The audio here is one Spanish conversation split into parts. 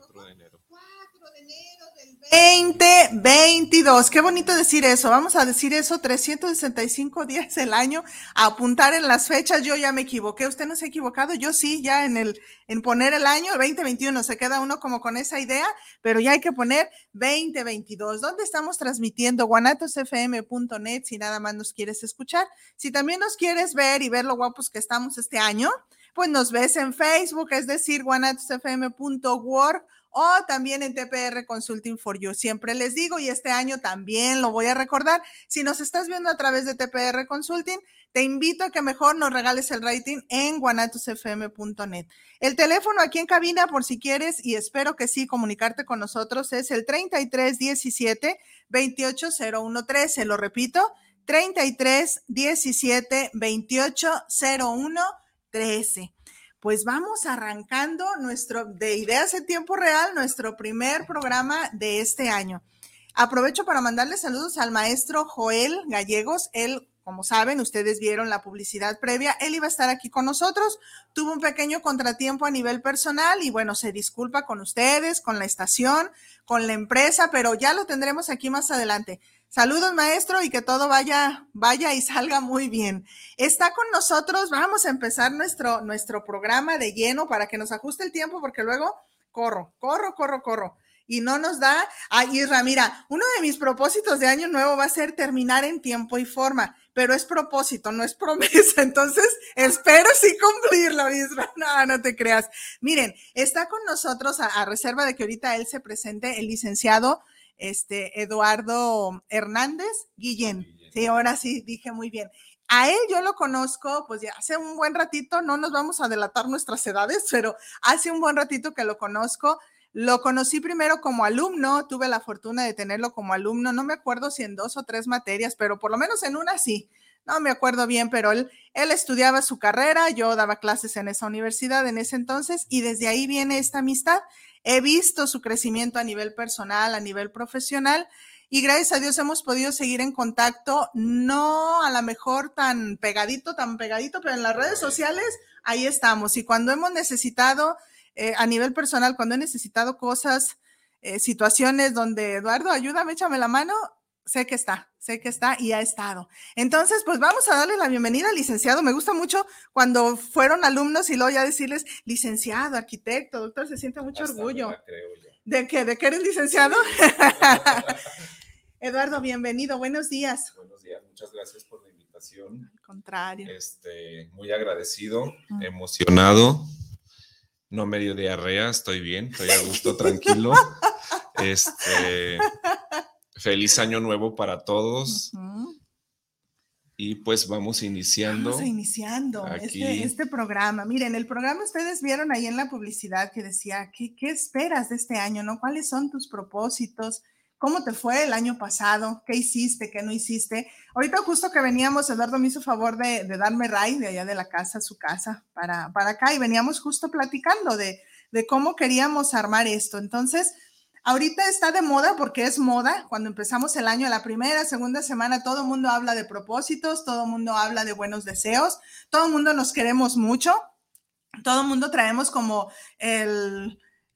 De enero. 4 de enero del 2022. Qué bonito decir eso. Vamos a decir eso 365 días del año. A apuntar en las fechas. Yo ya me equivoqué. ¿Usted no se ha equivocado? Yo sí, ya en el, en poner el año 2021. Se queda uno como con esa idea, pero ya hay que poner 2022. ¿Dónde estamos transmitiendo? guanatosfm.net si nada más nos quieres escuchar. Si también nos quieres ver y ver lo guapos que estamos este año, pues nos ves en Facebook, es decir, guanatosfm.org o también en TPR Consulting for You. Siempre les digo, y este año también lo voy a recordar, si nos estás viendo a través de TPR Consulting, te invito a que mejor nos regales el rating en guanatosfm.net. El teléfono aquí en cabina, por si quieres, y espero que sí, comunicarte con nosotros, es el 3317 280113. Lo repito, 3317 2801 13. Pues vamos arrancando nuestro de Ideas en Tiempo Real, nuestro primer programa de este año. Aprovecho para mandarle saludos al maestro Joel Gallegos. Él, como saben, ustedes vieron la publicidad previa, él iba a estar aquí con nosotros. Tuvo un pequeño contratiempo a nivel personal y bueno, se disculpa con ustedes, con la estación, con la empresa, pero ya lo tendremos aquí más adelante. Saludos, maestro, y que todo vaya, vaya y salga muy bien. Está con nosotros, vamos a empezar nuestro, nuestro programa de lleno para que nos ajuste el tiempo, porque luego corro, corro, corro, corro. Y no nos da. Ay, Isra, mira, uno de mis propósitos de año nuevo va a ser terminar en tiempo y forma, pero es propósito, no es promesa. Entonces, espero sí cumplirlo, Isra. No, no te creas. Miren, está con nosotros, a reserva de que ahorita él se presente, el licenciado este, Eduardo Hernández Guillén. Sí, ahora sí, dije muy bien. A él yo lo conozco, pues ya hace un buen ratito, no nos vamos a delatar nuestras edades, pero hace un buen ratito que lo conozco. Lo conocí primero como alumno, tuve la fortuna de tenerlo como alumno, no me acuerdo si en dos o tres materias, pero por lo menos en una sí. No me acuerdo bien, pero él, él estudiaba su carrera, yo daba clases en esa universidad en ese entonces y desde ahí viene esta amistad. He visto su crecimiento a nivel personal, a nivel profesional y gracias a Dios hemos podido seguir en contacto, no a lo mejor tan pegadito, tan pegadito, pero en las redes sociales ahí estamos. Y cuando hemos necesitado, eh, a nivel personal, cuando he necesitado cosas, eh, situaciones donde, Eduardo, ayúdame, échame la mano, sé que está, sé que está y ha estado. Entonces, pues vamos a darle la bienvenida al licenciado. Me gusta mucho cuando fueron alumnos y luego ya decirles licenciado, arquitecto, doctor, se siente mucho orgullo. ¿De qué? ¿De que eres licenciado? Eduardo, bienvenido, buenos días. Buenos días, muchas gracias por la invitación. Al contrario. Este, muy agradecido, emocionado. No medio diarrea, estoy bien, estoy a gusto, tranquilo. Este, Feliz año nuevo para todos. Y pues vamos iniciando. Vamos iniciando este, este, programa. Miren, el programa ustedes vieron ahí en la publicidad que decía, ¿qué, ¿qué, esperas de este año? ¿no? ¿Cuáles son tus propósitos? ¿Cómo te fue el año pasado? ¿Qué hiciste? ¿Qué no hiciste? Ahorita justo que veníamos, Eduardo me hizo favor de, de darme ray de allá de la casa, su casa, para, para acá y veníamos justo platicando de, de cómo queríamos armar esto. Entonces, Ahorita está de moda porque es moda. Cuando empezamos el año, la primera, segunda semana, todo el mundo habla de propósitos, todo el mundo habla de buenos deseos, todo el mundo nos queremos mucho, todo el mundo traemos como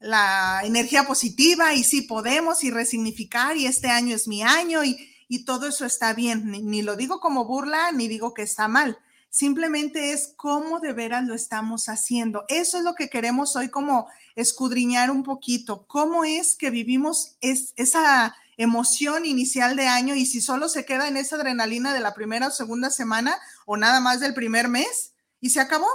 la energía positiva y sí podemos y resignificar y este año es mi año y, todo eso está bien. Ni, ni lo digo como burla, ni digo que está mal. simplemente es cómo de veras lo estamos haciendo. Eso es lo que queremos hoy como escudriñar un poquito, cómo es que vivimos esa emoción inicial de año y si solo se queda en esa adrenalina de la primera o segunda semana o nada más del primer mes y se acabó.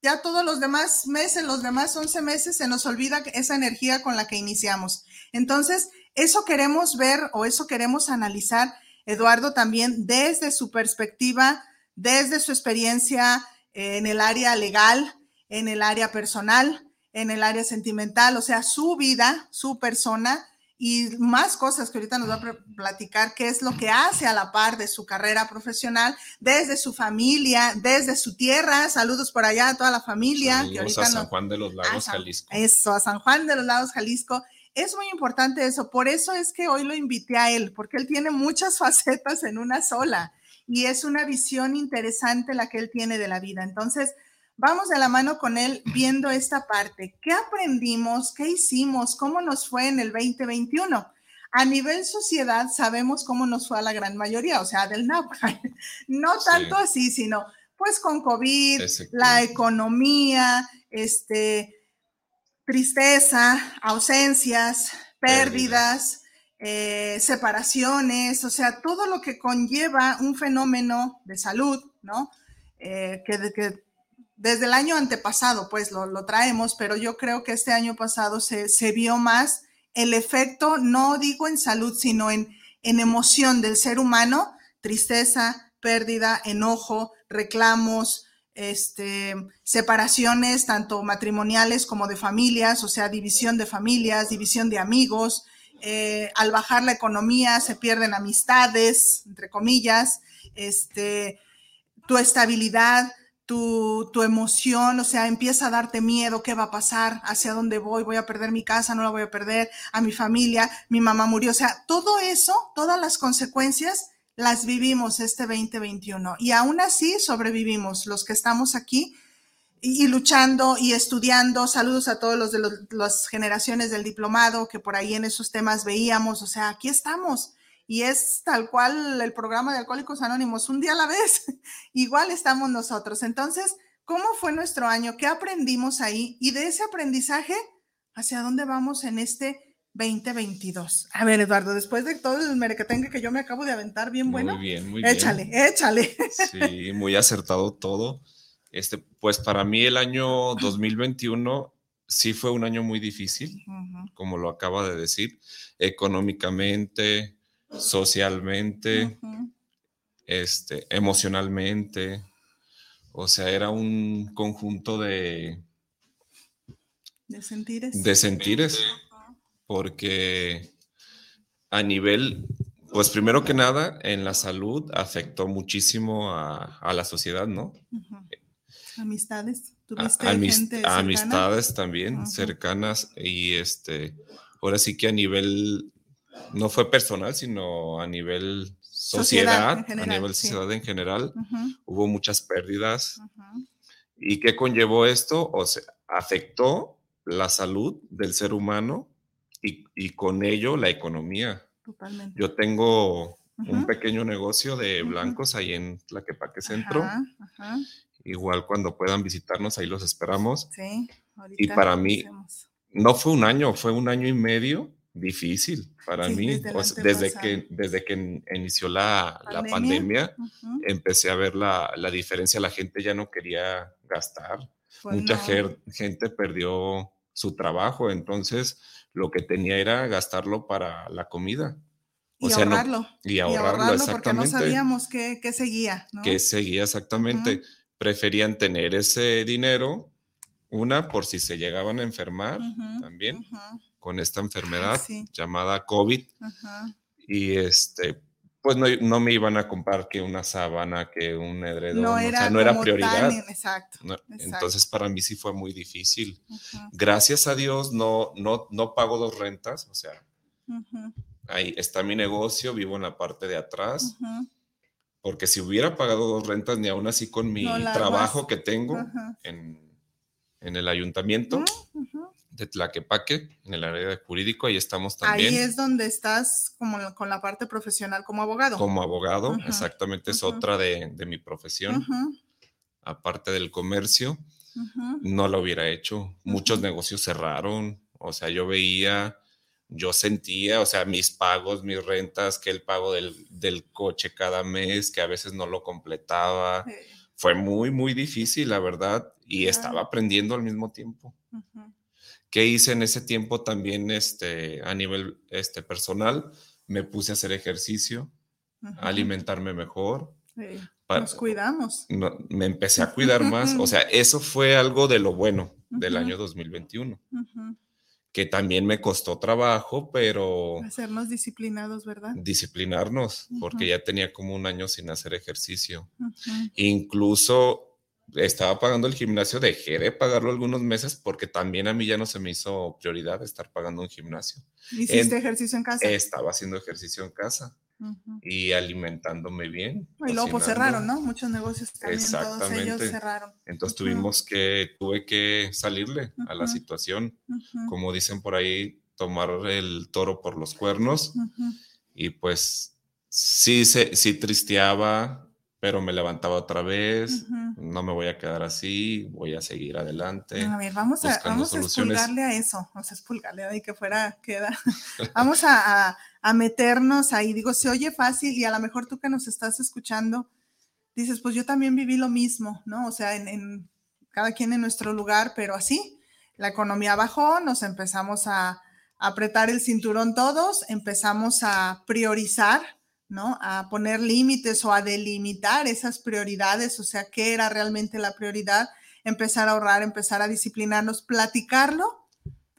Ya todos los demás meses, los demás 11 meses, se nos olvida esa energía con la que iniciamos. Entonces, eso queremos ver o eso queremos analizar, Eduardo, también desde su perspectiva desde su experiencia en el área legal, en el área personal, en el área sentimental, o sea, su vida, su persona y más cosas que ahorita nos va a platicar, qué es lo que hace a la par de su carrera profesional, desde su familia, desde su tierra. Saludos por allá a toda la familia. Saludos a San Juan de los Lagos, Jalisco. Eso, a San Juan de los Lagos, Jalisco. Es muy importante eso, por eso es que hoy lo invité a él, porque él tiene muchas facetas en una sola y es una visión interesante la que él tiene de la vida. Entonces, vamos de la mano con él viendo esta parte. ¿Qué aprendimos? ¿Qué hicimos? ¿Cómo nos fue en el 2021? A nivel sociedad sabemos cómo nos fue a la gran mayoría, o sea, del NAP. No tanto así, sino pues con COVID, la economía, este, tristeza, ausencias, pérdidas eh, separaciones, o sea, todo lo que conlleva un fenómeno de salud, ¿no? Eh, que, desde el año antepasado, pues lo, traemos, pero yo creo que este año pasado se, vio más el efecto, no digo en salud, sino en, en emoción del ser humano, tristeza, pérdida, enojo, reclamos, este, separaciones tanto matrimoniales como de familias, o sea, división de familias, división de amigos, eh, al bajar la economía se pierden amistades, entre comillas, este, tu estabilidad, tu, tu, emoción, o sea, empieza a darte miedo, ¿qué va a pasar? ¿Hacia dónde voy? ¿Voy a perder mi casa? ¿No la voy a perder? ¿A mi familia? ¿Mi mamá murió? O sea, todo eso, todas las consecuencias las vivimos este 2021 y aún así sobrevivimos los que estamos aquí y, luchando y estudiando. Saludos a todos los de las generaciones del diplomado que por ahí en esos temas veíamos. O sea, aquí estamos. Y es tal cual el programa de Alcohólicos Anónimos, un día a la vez. Igual estamos nosotros. Entonces, ¿cómo fue nuestro año? ¿Qué aprendimos ahí? Y de ese aprendizaje, ¿hacia dónde vamos en este 2022? A ver, Eduardo, después de todo el merequetengue que yo me acabo de aventar, bien bueno. Muy bien, muy bien. Échale, échale. Sí, muy acertado todo. Este, pues para mí el año 2021 sí fue un año muy difícil, como lo acaba de decir, económicamente, socialmente, este, emocionalmente. O sea, era un conjunto de... De sentires. De sentires, porque a nivel, pues primero que nada, en la salud afectó muchísimo a, la sociedad, ¿no? Amistades. ¿Tuviste amistades también cercanas y este, ahora sí que a nivel, no fue personal, sino a nivel sociedad, a nivel sociedad en general, hubo muchas pérdidas. ¿Y qué conllevó esto? O sea, afectó la salud del ser humano y, con ello la economía. Totalmente. Yo tengo un pequeño negocio de blancos ahí en Tlaquepaque Centro. Igual cuando puedan visitarnos, ahí los esperamos. Sí, y para mí, no fue un año, fue un año y medio difícil para mí. Desde, que, desde que inició la pandemia, empecé a ver la, la, diferencia. La gente ya no quería gastar. Mucha gente perdió su trabajo, entonces lo que tenía era gastarlo para la comida. y, ahorrarlo, y, ahorrarlo. exactamente. Porque no sabíamos qué, qué seguía. ¿no? Qué seguía exactamente preferían tener ese dinero, una por si se llegaban a enfermar también con esta enfermedad llamada COVID. Y este, pues no, me iban a comprar que una sábana, que un edredón, no era, o sea, no era prioridad. exacto, Entonces para mí sí fue muy difícil. Gracias a Dios no, no, no pago dos rentas, o sea, ahí está mi negocio, vivo en la parte de atrás. Porque si hubiera pagado dos rentas, ni aún así con mi trabajo que tengo en, el ayuntamiento de Tlaquepaque, en el área de jurídico, ahí estamos también. Ahí es donde estás como con la parte profesional como abogado. Como abogado, exactamente, es otra de, mi profesión. aparte del comercio, no lo hubiera hecho. Muchos negocios cerraron, o sea, yo veía, yo sentía, o sea, mis pagos, mis rentas, que el pago del, coche cada mes, que a veces no lo completaba. Fue muy, muy difícil, la verdad, y estaba aprendiendo al mismo tiempo. ¿Qué hice en ese tiempo también este, a nivel este, personal? Me puse a hacer ejercicio, a alimentarme mejor. Nos cuidamos. me empecé a cuidar más. O sea, eso fue algo de lo bueno del año 2021. Que también me costó trabajo, pero... Hacernos disciplinados, ¿verdad? Disciplinarnos, porque ya tenía como un año sin hacer ejercicio. Incluso estaba pagando el gimnasio, dejé de pagarlo algunos meses porque también a mí ya no se me hizo prioridad estar pagando un gimnasio. ¿Hiciste ejercicio en casa? Estaba haciendo ejercicio en casa y alimentándome bien. Y luego pues cerraron, ¿no? Muchos negocios también, todos ellos cerraron. Entonces tuvimos que, tuve que salirle a la situación, como dicen por ahí, tomar el toro por los cuernos y pues sí, se, sí tristeaba, pero me levantaba otra vez, no me voy a quedar así, voy a seguir adelante. A ver, vamos a, vamos a expulgarle a eso, vamos a expulgarle ahí que fuera, queda. vamos a, a, meternos ahí, digo, se oye fácil y a lo mejor tú que nos estás escuchando, dices, pues yo también viví lo mismo, ¿no? O sea, en, en cada quien en nuestro lugar, pero así, la economía bajó, nos empezamos a apretar el cinturón todos, empezamos a priorizar, ¿no? A poner límites o a delimitar esas prioridades, o sea, qué era realmente la prioridad, empezar a ahorrar, empezar a disciplinarnos, platicarlo,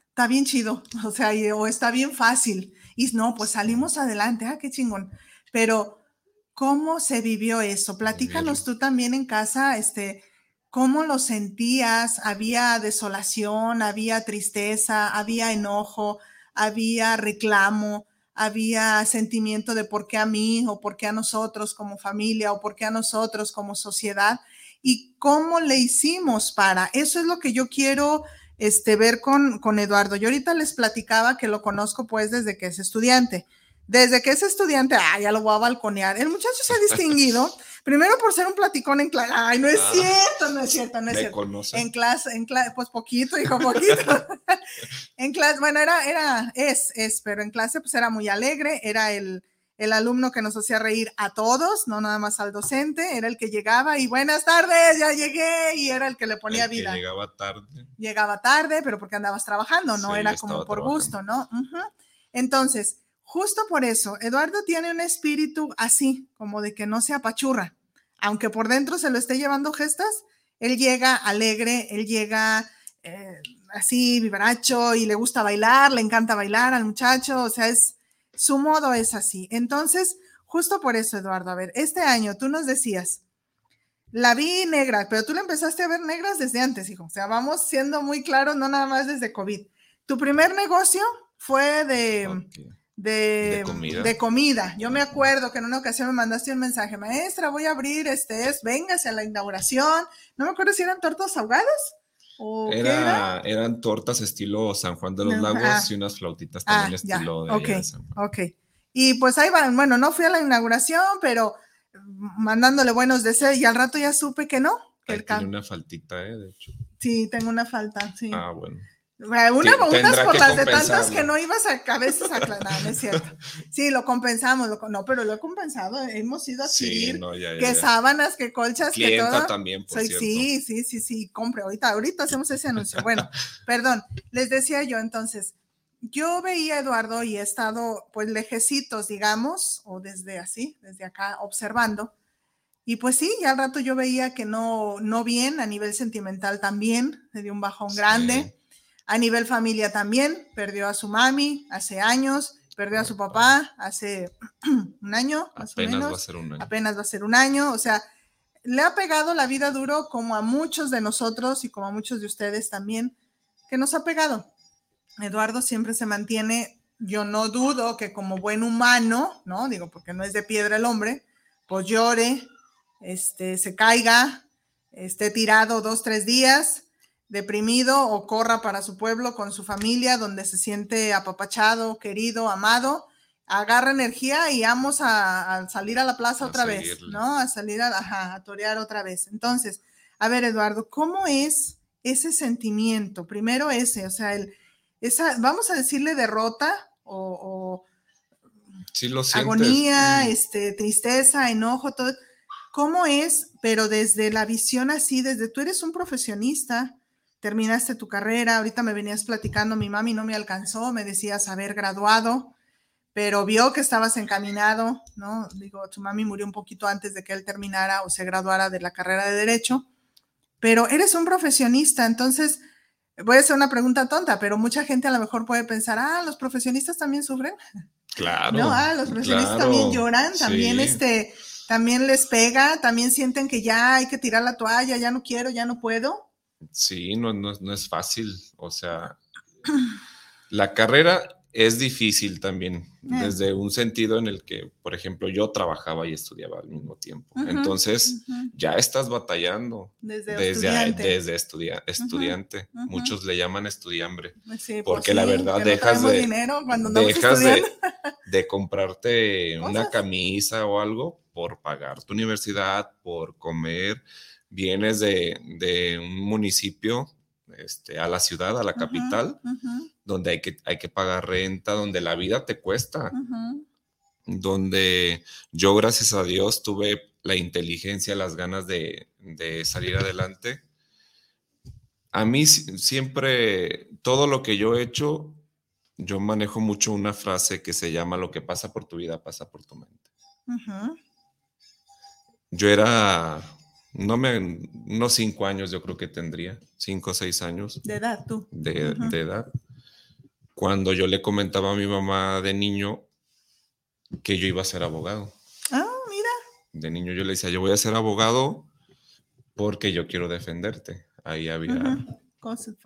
está bien chido, o sea, o está bien fácil. Y no, pues salimos adelante, ah, qué chingón. Pero, ¿cómo se vivió eso? Platícanos tú también en casa, este, ¿cómo lo sentías? ¿Había desolación, había tristeza, había enojo, había reclamo? Había sentimiento de por qué a mí o por qué a nosotros como familia o por qué a nosotros como sociedad y cómo le hicimos para. Eso es lo que yo quiero este, ver con, con Eduardo. Yo ahorita les platicaba que lo conozco pues desde que es estudiante. Desde que es estudiante, ah, ya lo voy a balconear. El muchacho se ha distinguido, primero por ser un platicón en clase. Ay, no es ah. cierto, no es cierto, no es cierto. En clase, en clase, pues poquito, hijo, poquito. en clase, bueno, era, era, es, es, pero en clase pues era muy alegre, era el, el alumno que nos hacía reír a todos, no nada más al docente, era el que llegaba y buenas tardes, ya llegué, y era el que le ponía vida. llegaba tarde. Llegaba tarde, pero porque andabas trabajando, no era como por gusto, ¿no? Entonces, Justo por eso, Eduardo tiene un espíritu así, como de que no se apachurra. Aunque por dentro se lo esté llevando gestas, él llega alegre, él llega eh, así, vibracho y le gusta bailar, le encanta bailar al muchacho, o sea, es su modo es así. Entonces, justo por eso, Eduardo, a ver, este año tú nos decías, la vi negra, pero tú la empezaste a ver negras desde antes, hijo. O sea, vamos siendo muy claros, no nada más desde COVID. Tu primer negocio fue de de, comida. Yo me acuerdo que en una ocasión me mandaste un mensaje, maestra, voy a abrir, este es, véngase a la inauguración. No me acuerdo si eran tortas ahogadas. ¿O era, Eran tortas estilo San Juan de los Lagos y unas flautitas también ah, estilo de okay, ok. Y pues ahí van, bueno, no fui a la inauguración, pero mandándole buenos deseos y al rato ya supe que no. Que tiene una faltita, ¿eh? De hecho. Sí, tengo una falta, sí. Ah, bueno. Una, una por las de tantas que no ibas a cabezas a no, es cierto. Sí, lo compensamos, no, pero lo he compensado, hemos ido a adquirir que sábanas, que colchas, que todo. también, por Sí, sí, sí, sí, compre, ahorita, ahorita hacemos ese anuncio. Bueno, perdón, les decía yo entonces, yo veía a Eduardo y he estado pues lejecitos, digamos, o desde así, desde acá observando, y pues sí, ya al rato yo veía que no, no bien, a nivel sentimental también, le dio un bajón grande a nivel familia también, perdió a su mami hace años, perdió a su papá hace un año, más o menos. Va a ser un año. Apenas va a ser un año. O sea, le ha pegado la vida duro como a muchos de nosotros y como a muchos de ustedes también, que nos ha pegado. Eduardo siempre se mantiene, yo no dudo que como buen humano, ¿no? Digo, porque no es de piedra el hombre, pues llore, este, se caiga, esté tirado dos, tres días, deprimido o corra para su pueblo con su familia, donde se siente apapachado, querido, amado, agarra energía y vamos a, salir a la plaza otra vez, ¿no? A salir a, a torear otra vez. Entonces, A ver, Eduardo, ¿cómo es ese sentimiento? Primero ese, o sea, el, esa, vamos a decirle derrota o, agonía, mm. este, tristeza, enojo, todo. ¿Cómo es? Pero desde la visión así, desde tú eres un profesionista, terminaste tu carrera, ahorita me venías platicando, mi mami no me alcanzó, me decías haber graduado, pero vio que estabas encaminado, ¿no? Digo, tu mami murió un poquito antes de que él terminara o se graduara de la carrera de derecho, pero eres un profesionista, entonces, voy a hacer una pregunta tonta, pero mucha gente a lo mejor puede pensar, ah, los profesionistas también sufren. Claro. No, ah, los profesionistas también lloran, también este, también les pega, también sienten que ya hay que tirar la toalla, ya no quiero, ya no puedo. Sí, no, no, no es fácil, o sea, la carrera es difícil también, eh. desde un sentido en el que, por ejemplo, yo trabajaba y estudiaba al mismo tiempo. Entonces, ya estás batallando desde, desde estudiante. Desde estudiante. Muchos le llaman estudiambre. Pues porque la verdad dejas, de, dejas de, comprarte una camisa o algo por pagar tu universidad, por comer. Vienes de, un municipio este, a la ciudad, a la capital donde hay que, hay que pagar renta, donde la vida te cuesta, donde yo, gracias a Dios, tuve la inteligencia, las ganas de, salir adelante. A mí siempre, todo lo que yo he hecho, yo manejo mucho una frase que se llama lo que pasa por tu vida pasa por tu mente. Yo era, no me, unos cinco años yo creo que tendría, cinco o seis años. De edad, tú. De, de edad cuando yo le comentaba a mi mamá de niño que yo iba a ser abogado. Ah, mira. De niño yo le decía, yo voy a ser abogado porque yo quiero defenderte. Ahí había...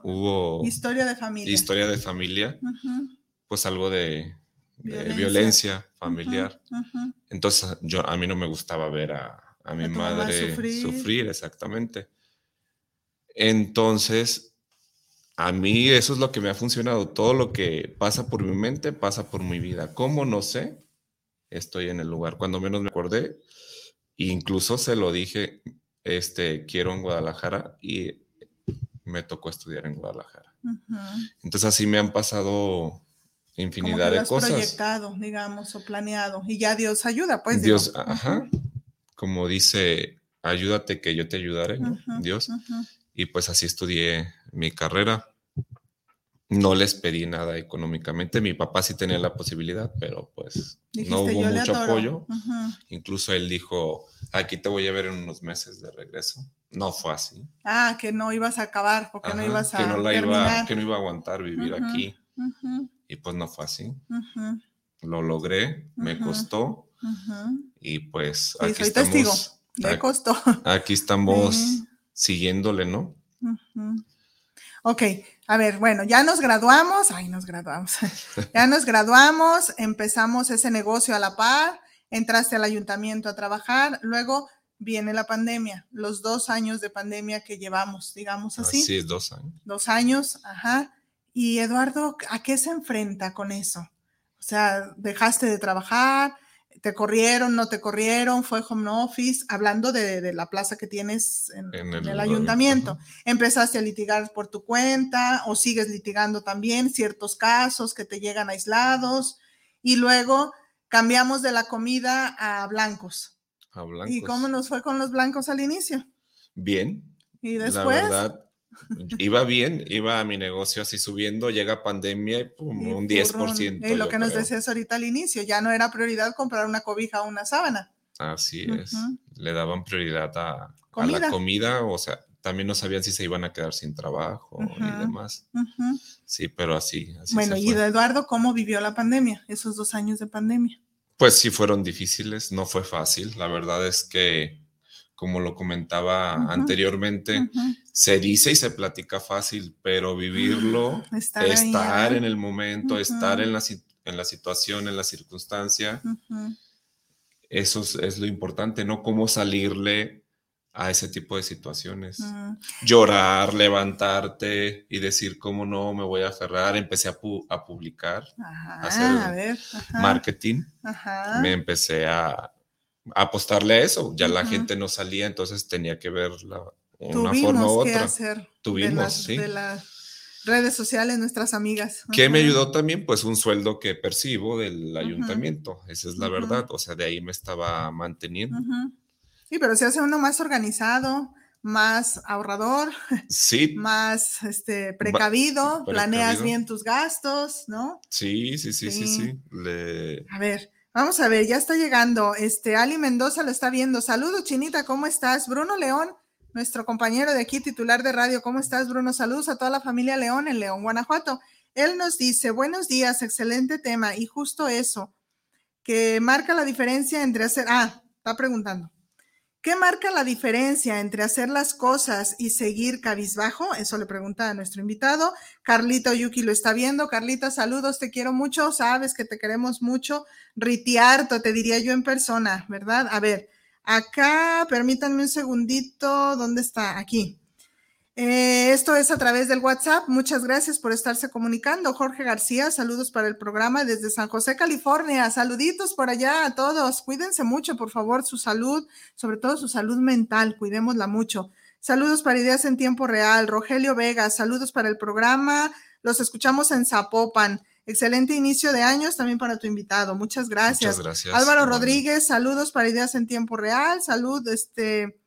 Hubo... Historia de familia. Historia de familia. Pues algo de, violencia, familiar. Entonces yo, a mí no me gustaba ver a, a mi madre sufrir, exactamente. Entonces a mí eso es lo que me ha funcionado. Todo lo que pasa por mi mente pasa por mi vida. ¿Cómo? No sé. Estoy en el lugar. Cuando menos me acordé, incluso se lo dije, este, quiero en Guadalajara y me tocó estudiar en Guadalajara. Entonces así me han pasado infinidad de cosas. proyectado, digamos, o planeado. Y ya Dios ayuda, pues. Dios, ajá. Como dice, ayúdate que yo te ayudaré, ¿no? Dios. Y pues así estudié mi carrera. No les pedí nada económicamente. Mi papá sí tenía la posibilidad, pero pues no hubo mucho apoyo. Incluso él dijo, aquí te voy a ver en unos meses de regreso. No fue así. Ah, que no ibas a acabar, porque no ibas a que no la iba, que no iba a aguantar vivir aquí. Y pues no fue así. Lo logré, me costó. Y pues aquí estamos. Testigo. Le costó. Aquí estamos siguiéndole, ¿no? Ok, a ver, bueno, ya nos graduamos, ay, nos graduamos, ya nos graduamos, empezamos ese negocio a la par, entraste al ayuntamiento a trabajar, luego viene la pandemia, los dos años de pandemia que llevamos, digamos así. Sí, dos años. Dos años, ajá. Y Eduardo, ¿a qué se enfrenta con eso? O sea, dejaste de trabajar, te corrieron, no te corrieron, fue home office, hablando de, la plaza que tienes en, el, ayuntamiento. Empezaste a litigar por tu cuenta o sigues litigando también ciertos casos que te llegan aislados y luego cambiamos de la comida a blancos. A blancos. ¿Y cómo nos fue con los blancos al inicio? Bien. ¿Y después? La verdad, iba bien, iba a mi negocio así subiendo, llega pandemia y un 10%. Y lo que nos decías ahorita al inicio, ya no era prioridad comprar una cobija o una sábana. Así es, le daban prioridad a, la comida, o sea, también no sabían si se iban a quedar sin trabajo y demás. Sí, pero así. así bueno, y Eduardo, ¿cómo vivió la pandemia, esos dos años de pandemia? Pues sí, fueron difíciles, no fue fácil. La verdad es que como lo comentaba anteriormente, se dice y se platica fácil, pero vivirlo, estar, en el momento, estar en la, en la situación, en la circunstancia, eso es, lo importante, ¿no? Cómo salirle a ese tipo de situaciones. Llorar, levantarte y decir, ¿cómo no me voy a aferrar? Empecé a, a publicar, a hacer marketing. Me empecé a, apostarle a eso. Ya la gente no salía, entonces tenía que ver una Tuvimos forma u que otra. hacer Tuvimos, de las, sí. de las redes sociales nuestras amigas. Que me ayudó también, pues, un sueldo que percibo del ayuntamiento. Esa es la verdad. O sea, de ahí me estaba manteniendo. Sí, pero se hace uno más organizado, más ahorrador, Sí, más este, precavido, planeas bien tus gastos, ¿no? sí, sí, sí, sí, Sí. sí. Le- A ver, vamos a ver, ya está llegando. Este, Ali Mendoza lo está viendo. Saludos, Chinita, ¿cómo estás? Bruno León, nuestro compañero de aquí, titular de radio, ¿cómo estás, Bruno? Saludos a toda la familia León en León, Guanajuato. Él nos dice, buenos días, excelente tema. Y justo eso, que marca la diferencia entre hacer, ah, está preguntando. ¿Qué marca la diferencia entre hacer las cosas y seguir cabizbajo? Eso le pregunta a nuestro invitado. Carlita Yuki lo está viendo. Carlita, saludos, te quiero mucho, sabes que te queremos mucho. Ritiarto, te diría yo en persona, ¿verdad? A ver, acá, permítanme un segundito, ¿dónde está? Aquí. Eh, esto es a través del WhatsApp. Muchas gracias por estarse comunicando. Jorge García, saludos para el programa desde San José, California. Saluditos por allá a todos. Cuídense mucho, por favor, su salud, sobre todo su salud mental. Cuidémosla mucho. Saludos para Ideas en Tiempo Real. Rogelio Vega, saludos para el programa. Los escuchamos en Zapopan. Excelente inicio de años también para tu invitado. Muchas gracias. Muchas gracias. Álvaro Rodríguez, saludos para Ideas en Tiempo Real. Salud, este.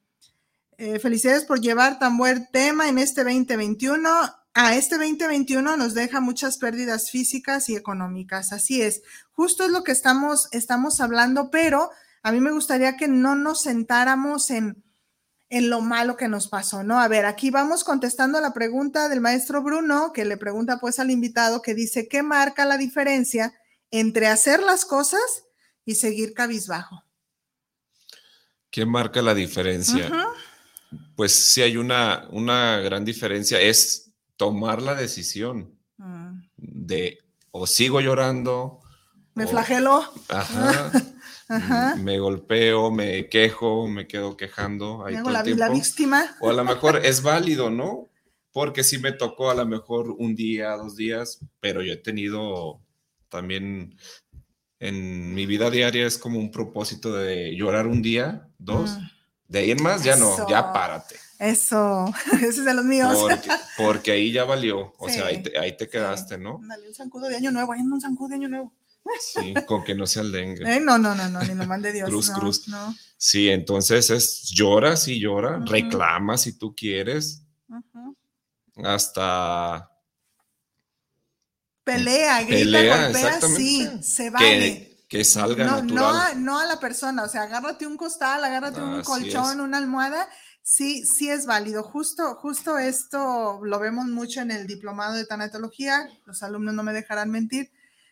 Eh, felicidades por llevar tan buen tema en este 2021. A este 2021 nos deja muchas pérdidas físicas y económicas. Así es. Justo es lo que estamos, estamos hablando, pero a mí me gustaría que no nos sentáramos en, en lo malo que nos pasó, ¿no? A ver, aquí vamos contestando la pregunta del maestro Bruno, que le pregunta pues al invitado, que dice, ¿qué marca la diferencia entre hacer las cosas y seguir cabizbajo? ¿Qué marca la diferencia? Ujú. Pues sí hay una, una gran diferencia, es tomar la decisión Mm. de o sigo llorando, Me o- flageló. ajá, Ajá. m- me golpeo, me quejo, me quedo quejando ahí todo la, el la tiempo. víctima. O a lo mejor es válido, ¿no? Porque sí me tocó a lo mejor un día, dos días, pero yo he tenido también en mi vida diaria es como un propósito de llorar un día, dos. Mm. De ahí en más ya no, ya párate. Eso, ese es de los míos. Porque, porque ahí ya valió. O sea, ahí te, ahí te quedaste, ¿no? Ándale, un zancudo de año nuevo, hay un zancudo de año nuevo. Sí, con que no sea el dengue. Eh, no, no, no, no, ni lo mande Dios. Cruz, no, cruz. No. Sí, entonces es llora, sí llora, Ujú. reclama si tú quieres, hasta Pelea, grita, Pelea, golpea, sí, se vale. que, que salga no, no, natural. no a la persona, o sea, agárrate un costal, agárrate un Así colchón, una almohada, sí, sí es válido. Justo, justo esto lo vemos mucho en el diplomado de tanatología, los alumnos no me dejarán mentir.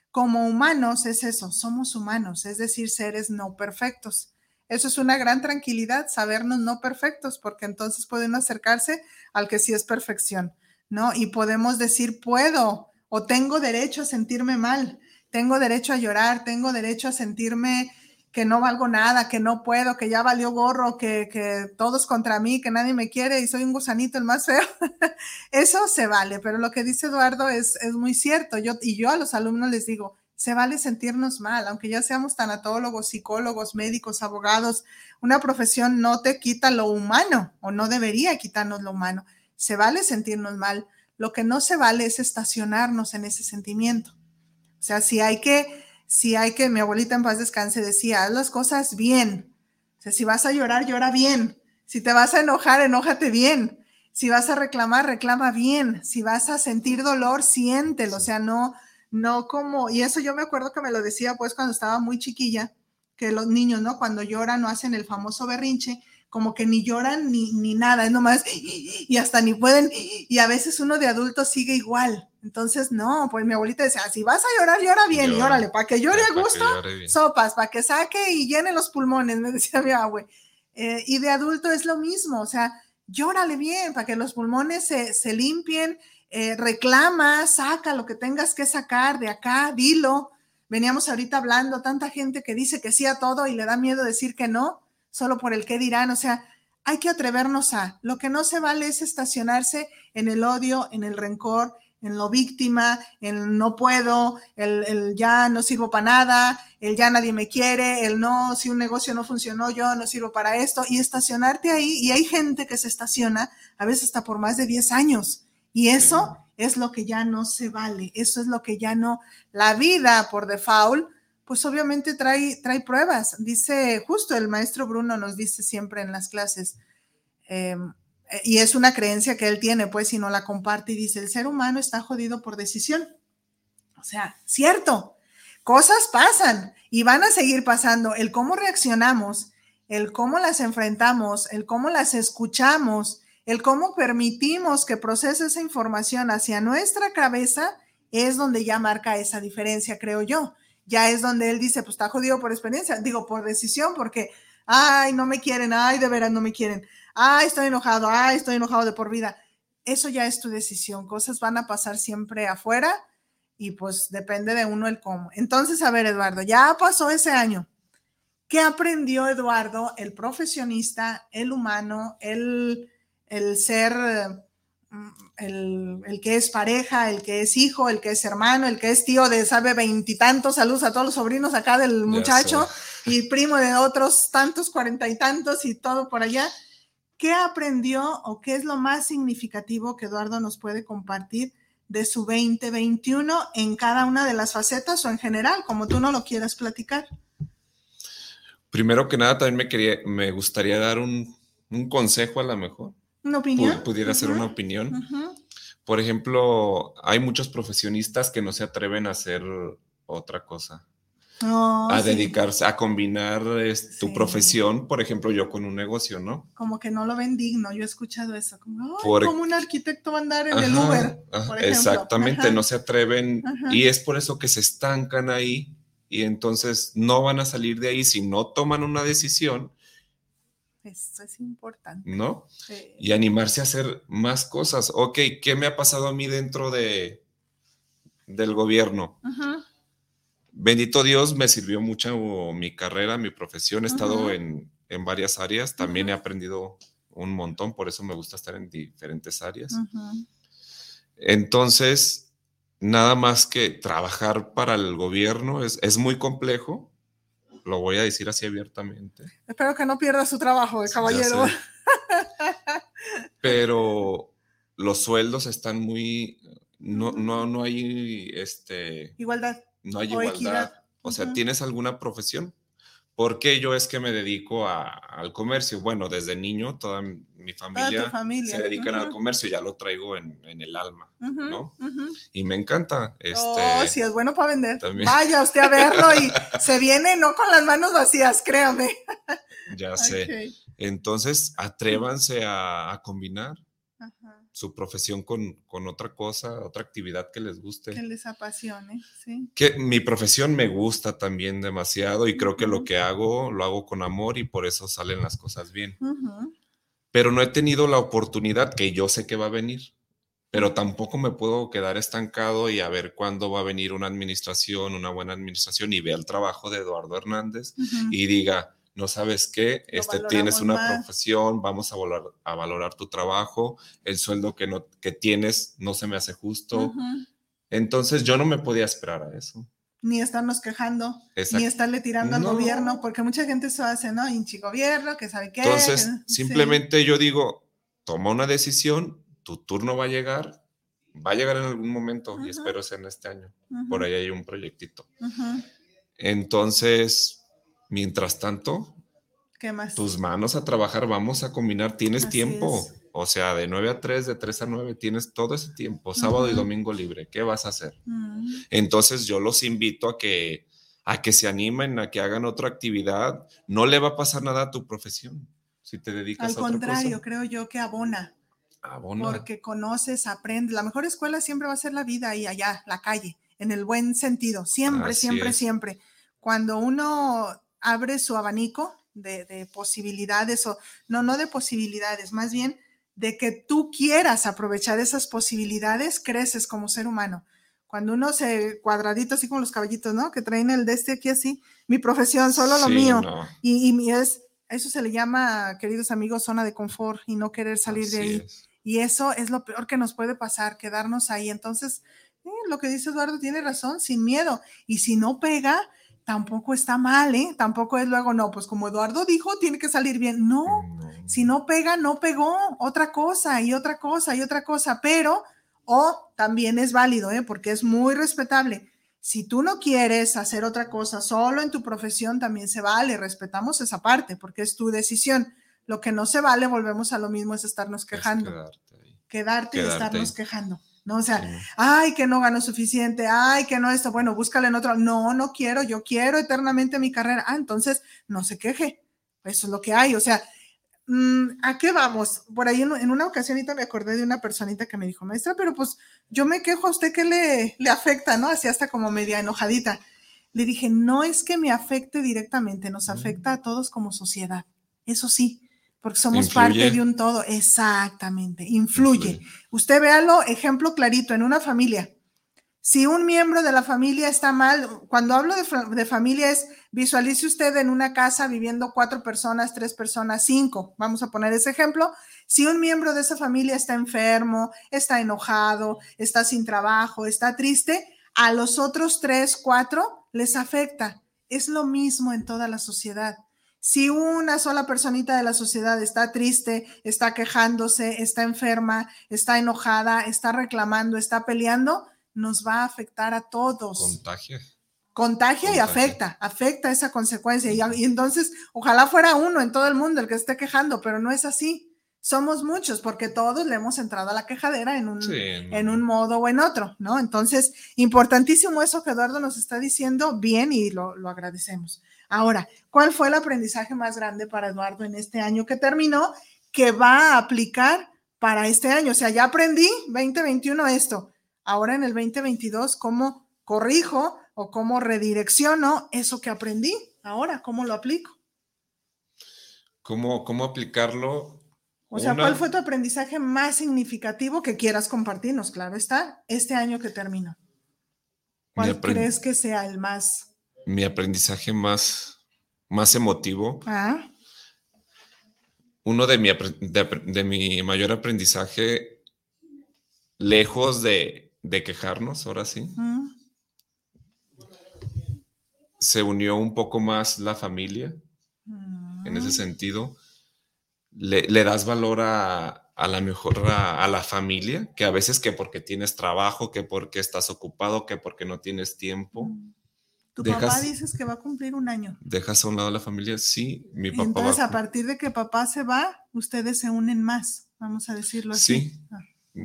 Como humanos es eso, somos humanos, es decir, seres no perfectos. Eso es una gran tranquilidad, sabernos no perfectos, porque entonces pueden acercarse al que sí es perfección, ¿no? Y podemos decir, puedo o tengo derecho a sentirme mal, tengo derecho a llorar, tengo derecho a sentirme que no valgo nada, que no puedo, que ya valió gorro, que, que todos contra mí, que nadie me quiere y soy un gusanito el más feo. Eso se vale, pero lo que dice Eduardo es, es muy cierto. Yo, y yo a los alumnos les digo, se vale sentirnos mal, aunque ya seamos tanatólogos, psicólogos, médicos, abogados, una profesión no te quita lo humano o no debería quitarnos lo humano. Se vale sentirnos mal. Lo que no se vale es estacionarnos en ese sentimiento. O sea, si hay que, si hay que, mi abuelita en paz descanse decía, haz las cosas bien. O sea, si vas a llorar, llora bien. Si te vas a enojar, enójate bien. Si vas a reclamar, reclama bien. Si vas a sentir dolor, siéntelo. O sea, no, no como, y eso yo me acuerdo que me lo decía pues cuando estaba muy chiquilla, que los niños, ¿no? Cuando lloran no hacen el famoso berrinche, como que ni lloran ni, ni nada, es nomás, y hasta ni pueden, y a veces uno de adulto sigue igual. Entonces, no, pues mi abuelita decía, si vas a llorar, llora bien, y Llora. órale, para que llore Ya, a que gusto, llore sopas, para que saque y llene los pulmones, me decía mi abue. Eh, y de adulto es lo mismo, o sea, llórale bien para que los pulmones se, se limpien, eh, reclama, saca lo que tengas que sacar de acá, dilo. Veníamos ahorita hablando, tanta gente que dice que sí a todo y le da miedo decir que no, solo por el qué dirán, o sea, hay que atrevernos a, lo que no se vale es estacionarse en el odio, en el rencor, en lo víctima, en no puedo, el, el, ya no sirvo para nada, el ya nadie me quiere, el no, si un negocio no funcionó, yo no sirvo para esto, y estacionarte ahí, y hay gente que se estaciona a veces hasta por más de 10 años, y eso es lo que ya no se vale, eso es lo que ya no, la vida por default, pues obviamente trae, trae pruebas, dice justo el maestro Bruno nos dice siempre en las clases, eh, y es una creencia que él tiene, pues, si no la comparte y dice, el ser humano está jodido por decisión. O sea, cierto, cosas pasan y van a seguir pasando. El cómo reaccionamos, el cómo las enfrentamos, el cómo las escuchamos, el cómo permitimos que procese esa información hacia nuestra cabeza, es donde ya marca esa diferencia, creo yo. Ya es donde él dice, pues está jodido por experiencia, digo, por decisión, porque, ay, no me quieren, ay, de veras no me quieren ay, estoy enojado, ay, estoy enojado de por vida. Eso ya es tu decisión. Cosas van a pasar siempre afuera y pues depende de uno el cómo. Entonces, a ver, Eduardo, ya pasó ese año. ¿Qué aprendió Eduardo, el profesionista, el humano, el, el ser, mm, el, el, que es pareja, el que es hijo, el que es hermano, el que es tío de, sabe, veintitantos, saludos a todos los sobrinos acá del muchacho y primo de otros tantos, cuarenta y tantos y todo por allá? ¿Qué aprendió o qué es lo más significativo que Eduardo nos puede compartir de su 2021 en cada una de las facetas o en general, como tú no lo quieras platicar? Primero que nada, también me, quería, me gustaría dar un, un consejo a lo mejor. ¿Una opinión? Pudiera ser una opinión. Por ejemplo, hay muchos profesionistas que no se atreven a hacer otra cosa. Oh, a sí. dedicarse, a combinar es, tu Sí. profesión, por ejemplo, yo con un negocio, ¿no? Como que no lo ven digno, yo he escuchado eso, como, "Ay, Por- como un arquitecto va a andar en el Ajá, Uber, ajá, por. Exactamente, Ajá. no se atreven y es por eso que se estancan ahí y entonces no van a salir de ahí si no toman una decisión, Eso es importante. ¿no? Sí. Y animarse a hacer más cosas. Ok, ¿qué me ha pasado a mí dentro de del gobierno? Ajá. Bendito Dios, me sirvió mucho mi carrera, mi profesión. He estado en, en varias áreas. También he aprendido un montón, por eso me gusta estar en diferentes áreas. Entonces, nada más que trabajar para el gobierno es, es muy complejo. Lo voy a decir así abiertamente. Espero que no pierda su trabajo, eh, caballero. Pero los sueldos están muy. No, no, no hay este. Igualdad. No hay O igualdad. equidad. O sea. ¿tienes alguna profesión? ¿Por qué yo es que me dedico a- al comercio? Bueno, desde niño toda mi familia familia. se dedican al comercio, ya lo traigo en, en el alma, ¿no? Y me encanta. Este, Oh, sí, es bueno para vender. también. Vaya usted a verlo y se viene no con las manos vacías, créame. Ya sé. Entonces, atrévanse a, a combinar Ajá. Su profesión con, con otra cosa, otra actividad que les guste. Que les apasione, sí. que mi profesión me gusta también demasiado y creo que lo que hago lo hago con amor y por eso salen las cosas bien. Pero no he tenido la oportunidad que yo sé que va a venir, pero tampoco me puedo quedar estancado y a ver cuándo va a venir una administración, una buena administración y vea el trabajo de Eduardo Hernández y diga, no sabes qué, Lo este, tienes una más. profesión, vamos a valorar, a valorar tu trabajo, el sueldo que, no, que tienes no se me hace justo. Entonces yo no me podía esperar a eso. Ni estarnos quejando, Exacto. ni estarle tirando No. al gobierno, porque mucha gente eso hace, ¿no? Hinchi gobierno, que sabe qué. Entonces, que- sí. simplemente yo digo, toma una decisión, tu turno va a llegar, va a llegar en algún momento y espero sea en este año. Por ahí hay un proyectito. Entonces, mientras tanto, ¿Qué más? tus manos a trabajar, vamos a combinar, tienes Así tiempo. es. O sea, de 9 a 3, de 3 a 9, tienes todo ese tiempo, sábado y domingo libre. ¿Qué vas a hacer? Entonces, yo los invito a que a que se animen, a que hagan otra actividad. No le va a pasar nada a tu profesión si te dedicas Al a otra contrario, creo yo que abona, Abona. porque conoces, aprendes. La mejor escuela siempre va a ser la vida ahí allá, la calle, en el buen sentido, siempre, Así siempre, es. siempre. Cuando uno abre su abanico de, de posibilidades, o no, no de posibilidades, más bien de que tú quieras aprovechar esas posibilidades, creces como ser humano. Cuando uno se cuadradito así como los caballitos, ¿no? Que traen el de este aquí así, mi profesión, solo lo Sí, mío. no, Y, y es, eso se le llama, queridos amigos, zona de confort y no querer salir de ahí. es. Y eso es lo peor que nos puede pasar, quedarnos ahí. Entonces, eh, lo que dice Eduardo tiene razón, sin miedo. Y si no pega, tampoco está mal, ¿eh? Tampoco es luego, no, pues como Eduardo dijo, tiene que salir bien. No, si no pega, no pegó. Otra cosa y otra cosa y otra cosa. Pero, o también es válido, ¿eh? Porque es muy respetable. Si tú no quieres hacer otra cosa solo en tu profesión, también se vale. Respetamos esa parte porque es tu decisión. Lo que no se vale, volvemos a lo mismo, es estarnos quejando. quedarte, y estarnos quejando. ¿No? O sea, ay, que no gano suficiente, ay, que no esto, bueno, búscale en otro. No, no quiero, yo quiero eternamente mi carrera. Ah, entonces no se queje. Eso es lo que hay. O sea, mm, ¿a qué vamos? Por ahí en, una ocasión me acordé de una personita que me dijo, maestra, pero pues yo me quejo a usted que le, le afecta, ¿no? Así hasta como media enojadita. Le dije, no es que me afecte directamente, nos afecta a todos como sociedad. Eso sí, porque somos parte de un todo. Exactamente, influye. Usted véalo, ejemplo clarito, en una familia. Si un miembro de la familia está mal, cuando hablo de, familia es, visualice usted en una casa viviendo cuatro personas, tres personas, cinco, vamos a poner ese ejemplo. Si un miembro de esa familia está enfermo, está enojado, está sin trabajo, está triste, a los otros tres, cuatro les afecta. Es lo mismo en toda la sociedad. Si una sola personita de la sociedad está triste, está quejándose, está enferma, está enojada, está reclamando, está peleando, nos va a afectar a todos. Contagia. Contagia, y afecta, afecta esa consecuencia. Y, entonces, ojalá fuera uno en todo el mundo el que esté quejando, pero no es así. Somos muchos porque todos le hemos entrado a la quejadera en un, en un modo o en otro, ¿no? Entonces, importantísimo eso que Eduardo nos está diciendo, bien, y lo, lo agradecemos. Ahora, ¿cuál fue el aprendizaje más grande para Eduardo en este año que terminó que va a aplicar para este año? O sea, ya aprendí 2021 esto. Ahora en el 2022, ¿cómo corrijo o cómo redirecciono eso que aprendí? Ahora, ¿cómo lo aplico? ¿Cómo, cómo aplicarlo? O sea, ¿cuál fue tu aprendizaje más significativo que quieras compartirnos? Claro está, este año que terminó. ¿Cuál crees que sea el más mi aprendizaje más, más emotivo. Ah. Uno de mi, de, mi mayor aprendizaje, lejos de, quejarnos, ahora sí, se unió un poco más la familia en ese mm. sentido. Le, das valor a, a la mejor a, la familia, que a veces que porque tienes trabajo, que porque estás ocupado, que porque no tienes tiempo. Mm. Tu papá dices que va a cumplir un año. ¿Dejas a un lado a la familia? Sí, mi papá. Entonces, a partir de que papá se va, ustedes se unen más, vamos a decirlo así. Sí, ah,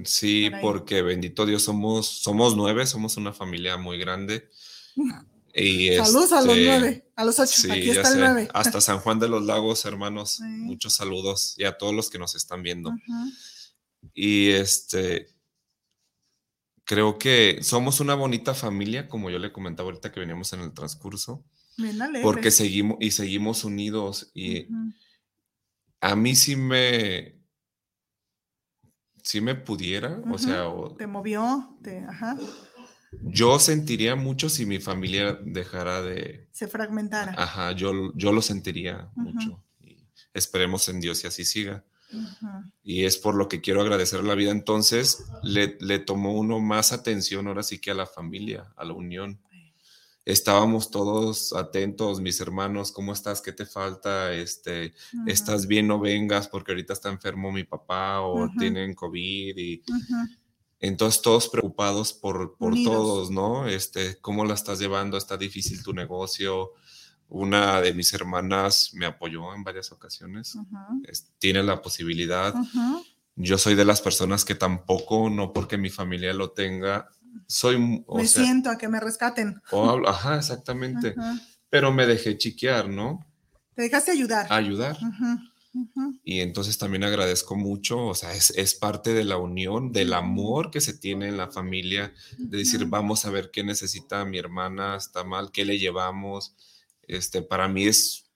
sí, porque bendito Dios, somos, somos nueve, somos una familia muy grande. Y Saludos a los este, nueve, a los ocho, aquí está el nueve. Hasta San Juan de los Lagos, hermanos, muchos saludos y a todos los que nos están viendo. Y este, creo que somos una bonita familia, como yo le comentaba ahorita que veníamos en el transcurso, porque seguimos y seguimos unidos y a mí sí me si me pudiera, o sea, te movió, te, ajá. Yo sentiría mucho si mi familia dejara de se fragmentara. Ajá, yo, yo lo sentiría mucho y esperemos en Dios y así siga. Y es por lo que quiero agradecer la vida. Entonces, le, le, tomó uno más atención ahora sí que a la familia, a la unión. Estábamos todos atentos, mis hermanos, ¿cómo estás? ¿Qué te falta? Este, ¿Estás bien? No vengas porque ahorita está enfermo mi papá o tienen COVID y... Entonces todos preocupados por, por todos, ¿no? Este, ¿cómo la estás llevando? ¿Está difícil tu negocio? Una de mis hermanas me apoyó en varias ocasiones. tiene la posibilidad. Yo soy de las personas que tampoco, no porque mi familia lo tenga, soy... me siento a que me rescaten. ajá, exactamente. Pero me dejé chiquear, ¿no? Te dejaste ayudar. ayudar. Y entonces también agradezco mucho, o sea, es, es, parte de la unión, del amor que se tiene en la familia, de decir, vamos a ver qué necesita mi hermana, está mal, qué le llevamos, este, para mí es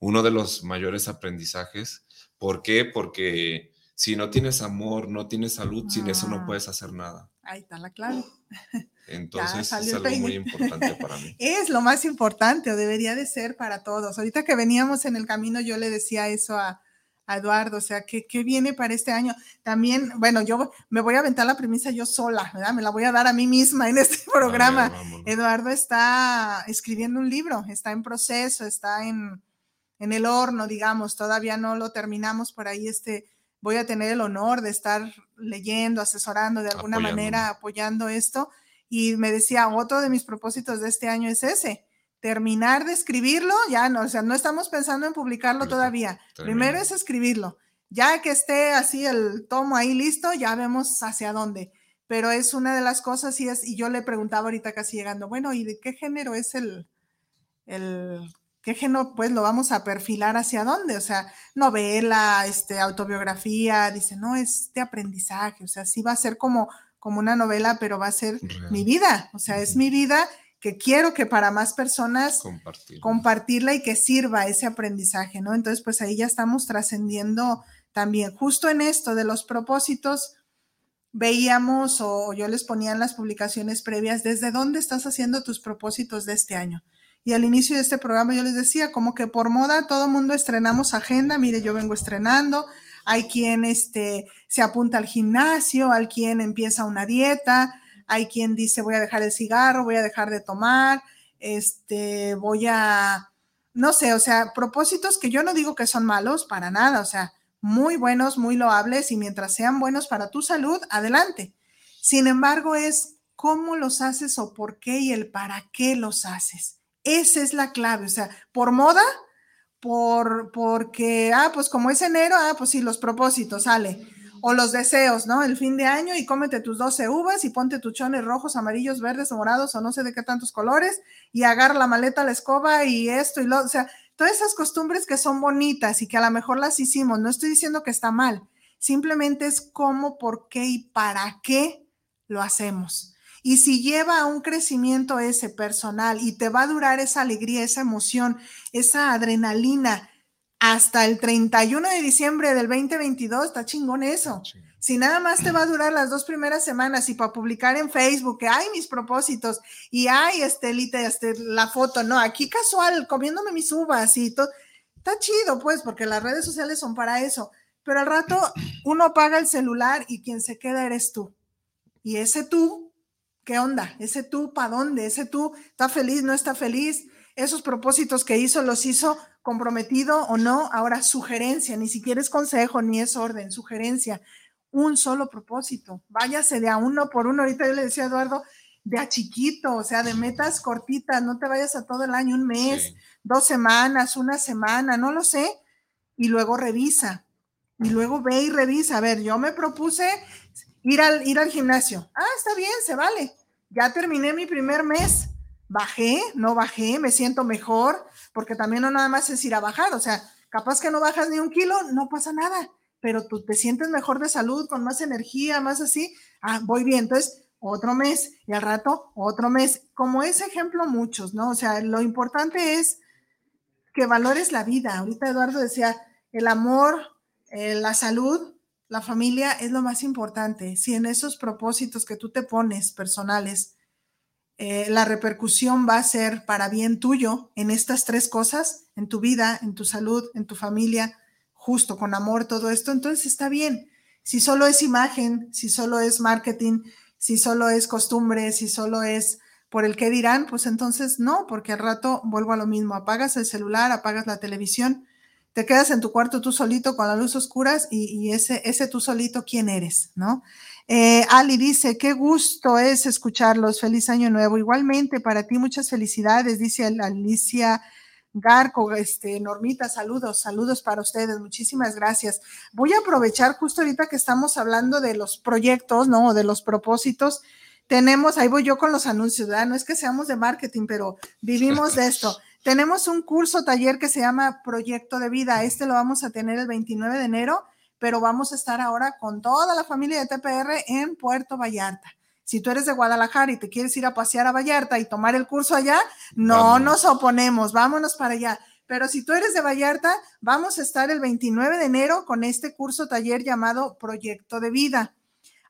uno de los mayores aprendizajes. ¿Por qué? Porque si no tienes amor, no tienes salud, sin eso no ah. puedes hacer nada. Ahí está la clave. Entonces es algo muy importante para mí. Es lo más importante o debería de ser para todos. Ahorita que veníamos en el camino yo le decía eso a, a Eduardo, o sea, ¿qué, ¿qué, viene para este año? También, bueno, yo me voy a aventar la premisa yo sola, ¿verdad? Me la voy a dar a mí misma en este programa. Eduardo está escribiendo un libro, está en proceso, está en, en el horno, digamos, todavía no lo terminamos por ahí, este, voy a tener el honor de estar leyendo, asesorando de alguna manera, apoyando esto. Y me decía, otro de mis propósitos de este año es ese, terminar de escribirlo, ya no, o sea, no estamos pensando en publicarlo todavía. Primero es escribirlo. Ya que esté así el tomo ahí listo, ya vemos hacia dónde. Pero es una de las cosas y es, y yo le preguntaba ahorita casi llegando, bueno, ¿y de qué género es el, el qué género pues lo vamos a perfilar hacia dónde? O sea, novela, este, autobiografía, dice, no, es de aprendizaje, o sea, sí va a ser como, como una novela, pero va a ser mi vida, o sea, es mi vida que quiero que para más personas compartirla. y que sirva ese aprendizaje, ¿no? Entonces, pues ahí ya estamos trascendiendo también. Justo en esto de los propósitos, veíamos o yo les ponía en las publicaciones previas, ¿desde dónde estás haciendo tus propósitos de este año? Y al inicio de este programa yo les decía, como que por moda todo mundo estrenamos agenda, mire, yo vengo estrenando, hay quien este, se apunta al gimnasio, hay quien empieza una dieta, hay quien dice voy a dejar el cigarro, voy a dejar de tomar, este, voy a, no sé, o sea, propósitos que yo no digo que son malos para nada, o sea, muy buenos, muy loables y mientras sean buenos para tu salud, adelante. Sin embargo, es cómo los haces o por qué y el para qué los haces. Esa es la clave, o sea, por moda, por, porque, ah, pues como es enero, ah, pues sí, los propósitos, sale o los deseos, ¿no? El fin de año y cómete tus 12 uvas y ponte tuchones rojos, amarillos, verdes, morados o no sé de qué tantos colores y agarra la maleta, la escoba y esto y lo, o sea, todas esas costumbres que son bonitas y que a lo mejor las hicimos, no estoy diciendo que está mal, simplemente es cómo, por qué y para qué lo hacemos. Y si lleva a un crecimiento ese personal y te va a durar esa alegría, esa emoción, esa adrenalina, hasta el 31 de diciembre del 2022, está chingón eso. Si nada más te va a durar las dos primeras semanas y para publicar en Facebook que hay mis propósitos y hay este, este, la foto, no, aquí casual, comiéndome mis uvas y todo, está chido pues, porque las redes sociales son para eso. Pero al rato uno apaga el celular y quien se queda eres tú. Y ese tú, ¿qué onda? Ese tú, ¿para dónde? Ese tú, ¿está feliz? ¿No está feliz? Esos propósitos que hizo, los hizo comprometido o no, ahora sugerencia, ni siquiera es consejo ni es orden, sugerencia, un solo propósito, váyase de a uno por uno, ahorita yo le decía a Eduardo, de a chiquito, o sea, de metas cortitas, no te vayas a todo el año, un mes, dos semanas, una semana, no lo sé, y luego revisa, y luego ve y revisa, a ver, yo me propuse ir al, ir al gimnasio, ah, está bien, se vale, ya terminé mi primer mes, bajé, no bajé, me siento mejor, porque también no nada más es ir a bajar, o sea, capaz que no bajas ni un kilo, no pasa nada, pero tú te sientes mejor de salud, con más energía, más así, ah, voy bien, entonces otro mes y al rato otro mes, como ese ejemplo muchos, ¿no? O sea, lo importante es que valores la vida. Ahorita Eduardo decía, el amor, eh, la salud, la familia es lo más importante. Si en esos propósitos que tú te pones personales, eh, la repercusión va a ser para bien tuyo en estas tres cosas, en tu vida, en tu salud, en tu familia, justo con amor, todo esto, entonces está bien. Si solo es imagen, si solo es marketing, si solo es costumbre, si solo es por el que dirán, pues entonces no, porque al rato vuelvo a lo mismo, apagas el celular, apagas la televisión, te quedas en tu cuarto tú solito con las luces oscuras y, y ese, ese tú solito, ¿quién eres? ¿No? Eh, Ali dice, qué gusto es escucharlos. Feliz año nuevo. Igualmente, para ti muchas felicidades, dice Alicia Garco, este, Normita, saludos, saludos para ustedes. Muchísimas gracias. Voy a aprovechar justo ahorita que estamos hablando de los proyectos, ¿no? De los propósitos. Tenemos, ahí voy yo con los anuncios, ¿verdad? No es que seamos de marketing, pero vivimos de esto. Tenemos un curso taller que se llama Proyecto de Vida. Este lo vamos a tener el 29 de enero pero vamos a estar ahora con toda la familia de TPR en Puerto Vallarta. Si tú eres de Guadalajara y te quieres ir a pasear a Vallarta y tomar el curso allá, no nos oponemos, vámonos para allá. Pero si tú eres de Vallarta, vamos a estar el 29 de enero con este curso taller llamado Proyecto de Vida.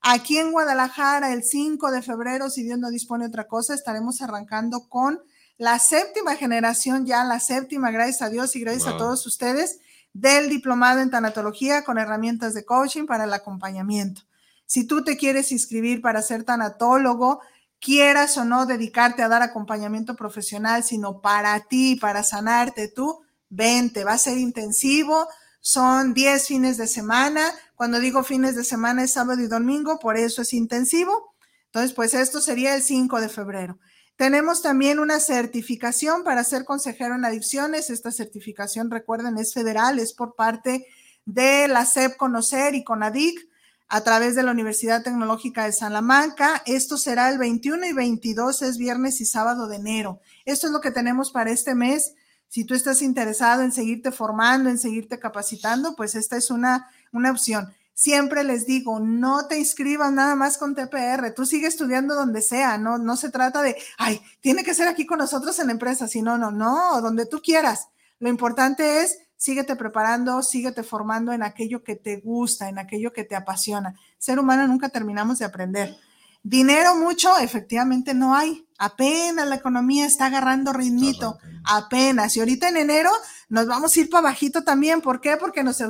Aquí en Guadalajara, el 5 de febrero, si Dios no dispone otra cosa, estaremos arrancando con la séptima generación, ya la séptima, gracias a Dios y gracias a todos ustedes, del diplomado en tanatología con herramientas de coaching para el acompañamiento. Si tú te quieres inscribir para ser tanatólogo, quieras o no dedicarte a dar acompañamiento profesional, sino para ti, para sanarte tú, vente, va a ser intensivo, son 10 fines de semana. Cuando digo fines de semana es sábado y domingo, por eso es intensivo. Entonces, pues esto sería el 5 de febrero. Tenemos también una certificación para ser consejero en adicciones. Esta certificación, recuerden, es federal, es por parte de la SEP Conocer y CONADIC a través de la Universidad Tecnológica de Salamanca. Esto será el 21 y 22, es viernes y sábado de enero. Esto es lo que tenemos para este mes. Si tú estás interesado en seguirte formando, en seguirte capacitando, pues esta es una, una opción. Siempre les digo, no te inscribas nada más con TPR, tú sigue estudiando donde sea, no, no se trata de, ay, tiene que ser aquí con nosotros en la empresa, sino, no, no, donde tú quieras. Lo importante es, síguete preparando, síguete formando en aquello que te gusta, en aquello que te apasiona. Ser humano nunca terminamos de aprender. Dinero mucho, efectivamente no hay. Apenas la economía está agarrando ritmito, apenas. Y ahorita en enero nos vamos a ir para bajito también. ¿Por qué? Porque nos,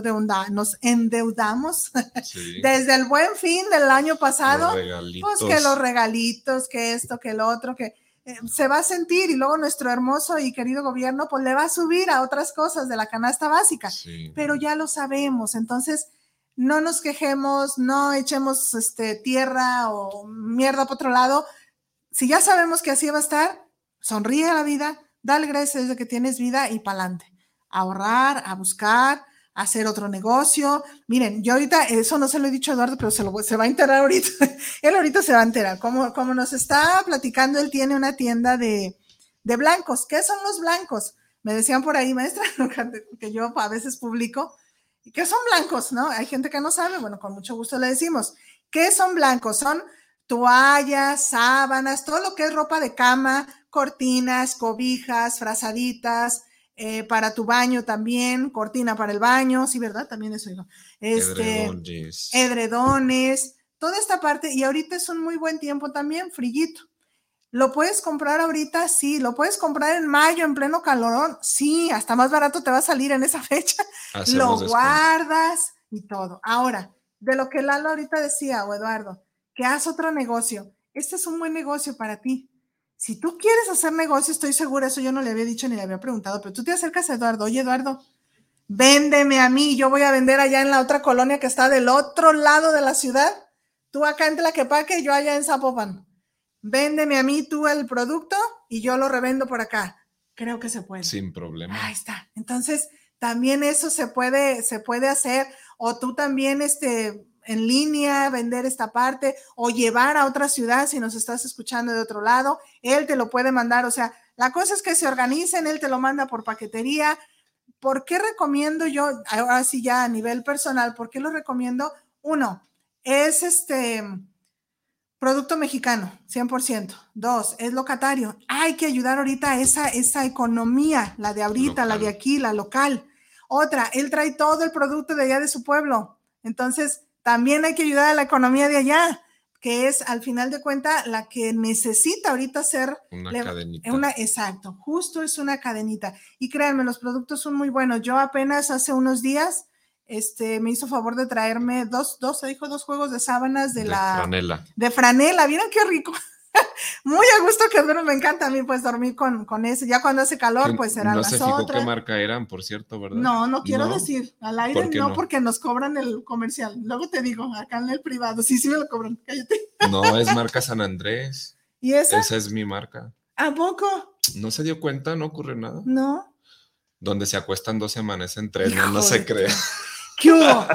nos endeudamos desde el buen fin del año pasado. Pues que los regalitos, que esto, que lo otro, que eh, se va a sentir y luego nuestro hermoso y querido gobierno pues le va a subir a otras cosas de la canasta básica. Pero ya lo sabemos. Entonces, no nos quejemos, no echemos este, tierra o mierda por otro lado. Si ya sabemos que así va a estar, sonríe a la vida, dale gracias de que tienes vida y pa'lante. Ahorrar, a buscar, a hacer otro negocio. Miren, yo ahorita, eso no se lo he dicho a Eduardo, pero se, lo, se va a enterar ahorita. él ahorita se va a enterar. Como, como nos está platicando, él tiene una tienda de, de blancos. ¿Qué son los blancos? Me decían por ahí, maestra, que yo a veces publico ¿Qué son blancos? ¿No? Hay gente que no sabe, bueno, con mucho gusto le decimos. ¿Qué son blancos? Son toallas, sábanas, todo lo que es ropa de cama, cortinas, cobijas, frazaditas, eh, para tu baño también, cortina para el baño, sí, ¿verdad? También eso digo. Este, edredones. edredones, toda esta parte, y ahorita es un muy buen tiempo también, frillito. ¿Lo puedes comprar ahorita? Sí. ¿Lo puedes comprar en mayo, en pleno calorón? Sí, hasta más barato te va a salir en esa fecha. lo guardas y todo. Ahora, de lo que Lalo ahorita decía, o Eduardo, que haz otro negocio. Este es un buen negocio para ti. Si tú quieres hacer negocio, estoy segura, eso yo no le había dicho ni le había preguntado, pero tú te acercas a Eduardo, oye Eduardo, véndeme a mí, yo voy a vender allá en la otra colonia que está del otro lado de la ciudad, tú acá en Tlaquepaque, yo allá en Zapopan véndeme a mí tú el producto y yo lo revendo por acá. Creo que se puede. Sin problema. Ahí está. Entonces, también eso se puede, se puede hacer. O tú también, este, en línea, vender esta parte o llevar a otra ciudad si nos estás escuchando de otro lado. Él te lo puede mandar. O sea, la cosa es que se organicen, él te lo manda por paquetería. ¿Por qué recomiendo yo, ahora sí ya a nivel personal, por qué lo recomiendo? Uno, es este, Producto mexicano, 100%. Dos, es locatario. Hay que ayudar ahorita a esa, esa economía, la de ahorita, la de aquí, la local. Otra, él trae todo el producto de allá de su pueblo. Entonces, también hay que ayudar a la economía de allá, que es al final de cuentas la que necesita ahorita ser una cadenita. Una, exacto, justo es una cadenita. Y créanme, los productos son muy buenos. Yo apenas hace unos días este, me hizo favor de traerme dos, dos, se dijo, dos juegos de sábanas de, la... Franela. De franela, ¿vieron qué rico? Muy a gusto que duermo, me encanta a mí pues dormir con, con eso. Ya cuando hace calor, pues serán no las se fijó qué marca eran, por cierto, ¿verdad? No, no quiero decir. Al aire no, porque nos cobran el comercial. Luego te digo, acá en el privado. Sí, sí me lo cobran, cállate. No, es marca San Andrés. ¿Y esa? Esa es mi marca. ¿A poco? ¿No se dio cuenta? ¿No ocurre nada? No. Donde se acuestan dos semanas en tres, no, no se cree. ¿Qué hubo?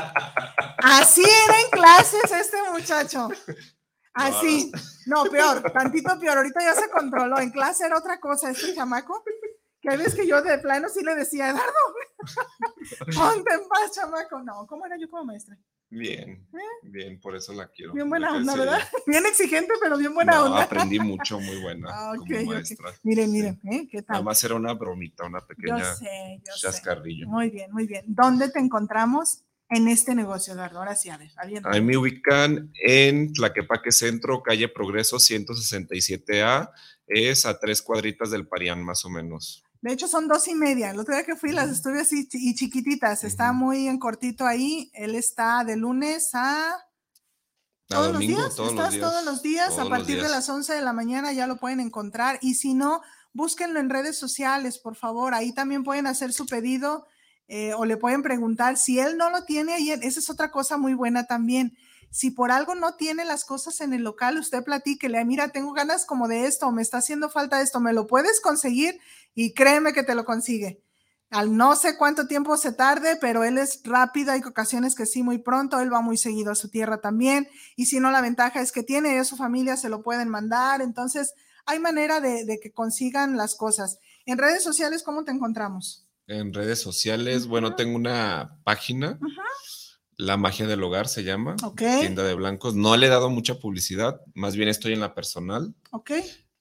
Así era en clases este muchacho. Así. No, peor, tantito peor. Ahorita ya se controló. En clase era otra cosa este chamaco. Que ves que yo de plano sí le decía, Eduardo, ponte en paz, chamaco. No, ¿cómo era yo como maestra? Bien, ¿Eh? bien, por eso la quiero. Bien buena onda, ¿verdad? Bien exigente, pero bien buena no, onda. Aprendí mucho, muy buena ah, como maestra. Miren, miren, ¿eh? ¿qué tal? Nada más era una bromita, una pequeña yo sé, yo chascarrillo. Sé. Muy bien, muy bien. ¿Dónde te encontramos en este negocio, Eduardo? Ahora sí, a ver, Ahí me ubican en Tlaquepaque Centro, calle Progreso 167A, es a tres cuadritas del Parián, más o menos. De hecho, son dos y media. El otro día que fui las estuve así y chiquititas. Está muy en cortito ahí. Él está de lunes a... ¿Todos los días? Todos Estás los días. todos los días. Todos a partir de las 11 de la mañana ya lo pueden encontrar. Y si no, búsquenlo en redes sociales, por favor. Ahí también pueden hacer su pedido eh, o le pueden preguntar si él no lo tiene ahí. Esa es otra cosa muy buena también. Si por algo no tiene las cosas en el local, usted platíquele, mira, tengo ganas como de esto, me está haciendo falta esto, me lo puedes conseguir y créeme que te lo consigue. Al no sé cuánto tiempo se tarde, pero él es rápido, hay ocasiones que sí, muy pronto, él va muy seguido a su tierra también, y si no, la ventaja es que tiene a su familia, se lo pueden mandar, entonces hay manera de, de que consigan las cosas. En redes sociales, ¿cómo te encontramos? En redes sociales, bueno, tengo una página, La Magia del Hogar se llama, Ok, tienda de blancos. No le he dado mucha publicidad, más bien estoy en la personal. ok.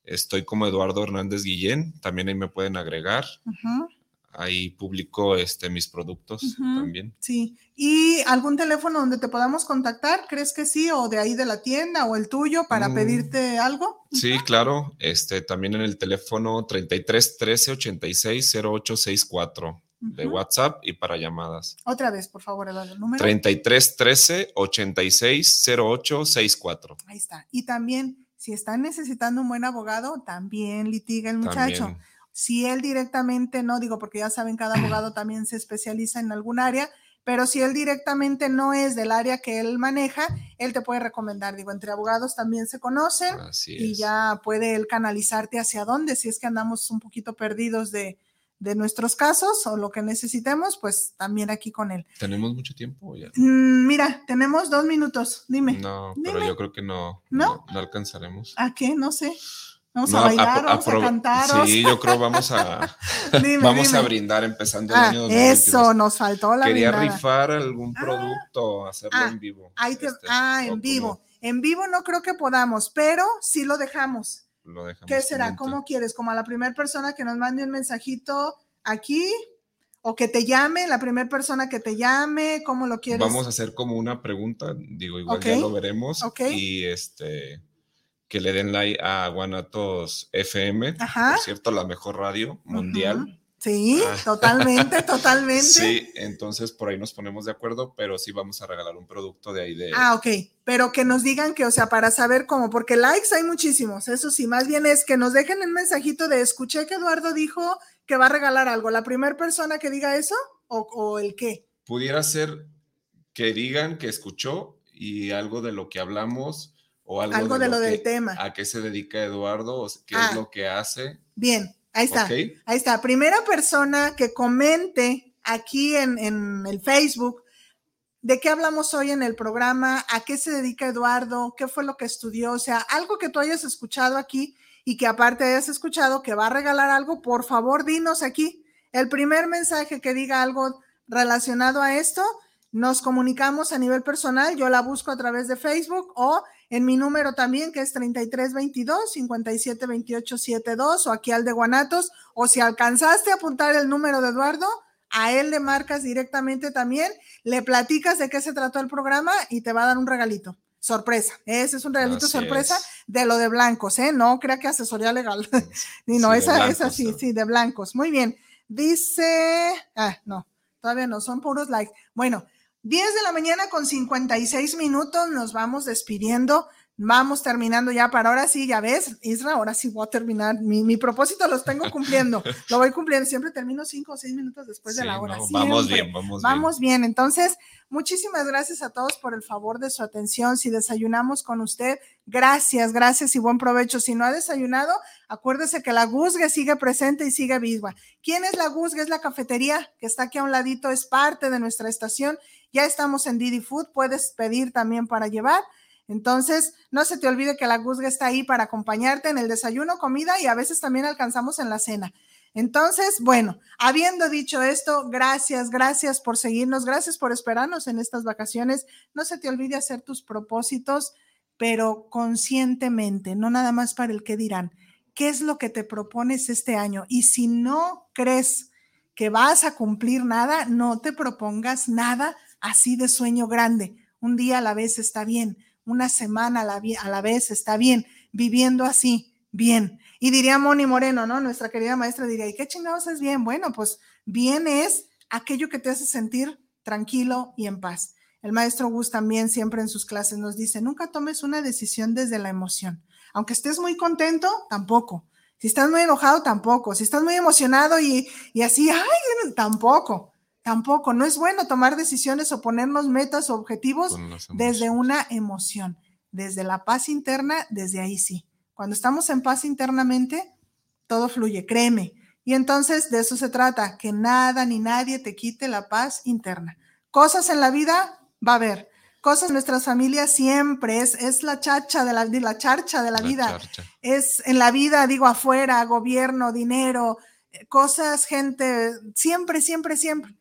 Estoy como Eduardo Hernández Guillén, también ahí me pueden agregar. ujú. Ahí publico este, mis productos también. Sí. ¿Y algún teléfono donde te podamos contactar? ¿Crees que sí? ¿O de ahí de la tienda o el tuyo para Mm. pedirte algo? Sí, claro. Este, también en el teléfono 33 13 86 08 64 de. WhatsApp y para llamadas. Otra vez, por favor, Eduardo, el número. 33 13 86 08 64. Ahí está. Y también, si están necesitando un buen abogado, también litiga el muchacho. También. Si él directamente no, digo, porque ya saben, cada abogado también se especializa en algún área, pero si él directamente no es del área que él maneja, él te puede recomendar. Digo, entre abogados también se conocen. Así y es. ya puede él canalizarte hacia dónde, si es que andamos un poquito perdidos de, de nuestros casos o lo que necesitemos, pues también aquí con él. ¿Tenemos mucho tiempo ya? Mm, mira, tenemos dos minutos, dime. No, pero yo creo que no. ¿No? No, alcanzaremos. ¿A qué? No sé. Vamos No, a bailar, apro- vamos a cantar. Sí, yo creo vamos a Dime, vamos dime. a brindar empezando el Ah, año 2022. eso, nos faltó la Quería brindada. rifar algún Ah. producto, hacerlo Ah, en vivo. Te- Este, ah, en como vivo. En vivo no creo que podamos, pero sí lo dejamos. Lo dejamos ¿Qué será? ¿Cómo quieres? ¿Como a la primera persona que nos mande un mensajito aquí? ¿O que te llame? ¿La primera persona que te llame? ¿Cómo lo quieres? Vamos a hacer como una pregunta, digo, igual ya lo veremos. ok. Y este que le den like a Guanatos FM, Ajá. por cierto, la mejor radio mundial. Sí, Ah. totalmente, totalmente. Sí, entonces por ahí nos ponemos de acuerdo, pero sí vamos a regalar un producto de ahí de Ah, ok. Pero que nos digan que, o sea, para saber cómo, porque likes hay muchísimos. Eso sí, más bien es que nos dejen un mensajito de escuché que Eduardo dijo que va a regalar algo. ¿La primera persona que diga eso o, o el qué? pudiera ser que digan que escuchó y algo de lo que hablamos o algo, Algo de lo que- del tema. a qué se dedica Eduardo o qué Ah. es lo que hace. Bien, ahí está. Ahí está. Primera persona que comente aquí en, en el Facebook de qué hablamos hoy en el programa, a qué se dedica Eduardo, qué fue lo que estudió, o sea, algo que tú hayas escuchado aquí y que aparte hayas escuchado que va a regalar algo, por favor, dinos aquí. El primer mensaje que diga algo relacionado a esto, nos comunicamos a nivel personal, yo la busco a través de Facebook o en mi número también, que es 3322 572872 o aquí al de Guanatos, o si alcanzaste a apuntar el número de Eduardo, a él le marcas directamente también, le platicas de qué se trató el programa y te va a dar un regalito. Sorpresa, ese es un regalito Así sorpresa es. de lo de blancos, ¿eh? No crea que asesoría legal. Y no, Sí, esa, blancos, esa sí, ¿no? sí, de blancos. Muy bien. Dice, ah, no, todavía no, son puros likes. Bueno, 10 de la mañana con 56 minutos, nos vamos despidiendo. Vamos terminando ya para ahora sí, ya ves, Isra, ahora sí voy a terminar. Mi, mi propósito los tengo cumpliendo, lo voy cumpliendo. Siempre termino 5 o 6 minutos después de la hora. no, vamos bien, vamos, Vamos bien, entonces, muchísimas gracias a todos por el favor de su atención. Si desayunamos con usted, gracias, gracias y buen provecho. Si no ha desayunado, acuérdese que la Guzgue sigue presente y sigue viva. ¿Quién es la Guzgue? Es la cafetería que está aquí a un ladito, es parte de nuestra estación. Ya estamos en Didi Food, puedes pedir también para llevar. Entonces, no se te olvide que la Guzga está ahí para acompañarte en el desayuno, comida y a veces también alcanzamos en la cena. Entonces, bueno, habiendo dicho esto, gracias, gracias por seguirnos, gracias por esperarnos en estas vacaciones. No se te olvide hacer tus propósitos, pero conscientemente, no nada más para el que dirán. ¿Qué es lo que te propones este año? Y si no crees que vas a cumplir nada, no te propongas nada así de sueño grande. Un día a la vez está bien, una semana a la, a la vez está bien, viviendo así, bien. Y diría Moni Moreno, ¿no? Nuestra querida maestra diría, ¿y qué chingados es bien? Bueno, pues bien es aquello que te hace sentir tranquilo y en paz. El maestro Gus también siempre en sus clases nos dice, nunca tomes una decisión desde la emoción. Aunque estés muy contento, tampoco. Si estás muy enojado, tampoco. Si estás muy emocionado y, y así, ay, tampoco. Tampoco. No es bueno tomar decisiones o ponernos metas o objetivos desde una emoción. Desde la paz interna, desde ahí sí. Cuando estamos en paz internamente, todo fluye, créeme. Y entonces de eso se trata, que nada ni nadie te quite la paz interna. Cosas en la vida va a haber, cosas en nuestras familias siempre, es, es la chacha de la, la charcha de la, vida. Es en la vida, digo, afuera, gobierno, dinero, cosas, gente, siempre, siempre, siempre.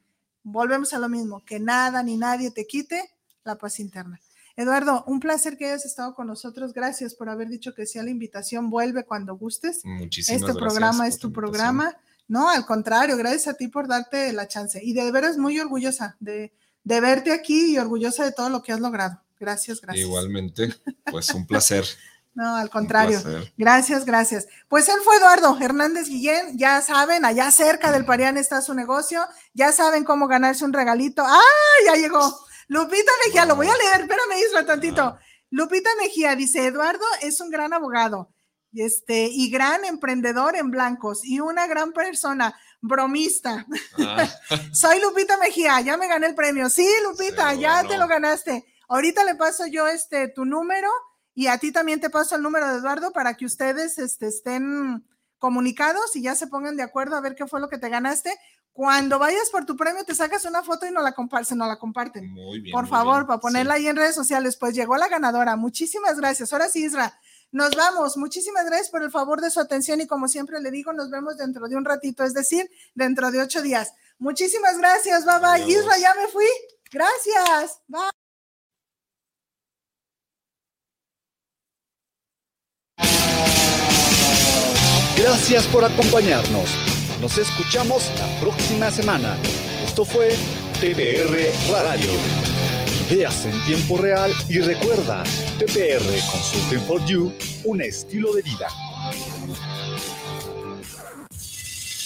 Volvemos a lo mismo, que nada ni nadie te quite la paz interna. Eduardo, un placer que hayas estado con nosotros. Gracias por haber dicho que sea la invitación. Vuelve cuando gustes. Muchísimas este programa es tu programa. No, al contrario, gracias a ti por darte la chance. Y de veras muy orgullosa de, de verte aquí y orgullosa de todo lo que has logrado. Gracias, gracias. Igualmente, pues un placer. No, al contrario. Gracias, gracias. Pues él fue Eduardo Hernández Guillén. Ya saben, allá cerca del Parián está su negocio. Ya saben cómo ganarse un regalito. ¡Ah! Ya llegó. Lupita Mejía, lo voy a leer, espérame, Isra, tantito. Lupita Mejía dice, Eduardo es un gran abogado este, y gran emprendedor en blancos y una gran persona, bromista. Ah. Soy Lupita Mejía, ya me gané el premio. Sí, Lupita, ya te lo ganaste. Ahorita le paso yo este tu número y a ti también te paso el número de Eduardo para que ustedes este, estén comunicados y ya se pongan de acuerdo a ver qué fue lo que te ganaste. Cuando vayas por tu premio, te sacas una foto y no la comparten, no la comparten. Muy bien. Por favor, para ponerla ahí en redes sociales. Pues llegó la ganadora. Muchísimas gracias. Ahora sí, Isra, nos vamos. Muchísimas gracias por el favor de su atención y como siempre le digo, nos vemos dentro de un ratito, es decir, dentro de ocho días. Muchísimas gracias. Bye bye. Isra, ya me fui. Gracias. Bye. Gracias por acompañarnos. Nos escuchamos la próxima semana. Esto fue TPR Radio. Ideas en tiempo real y recuerda, TPR Consulting for You, un estilo de vida.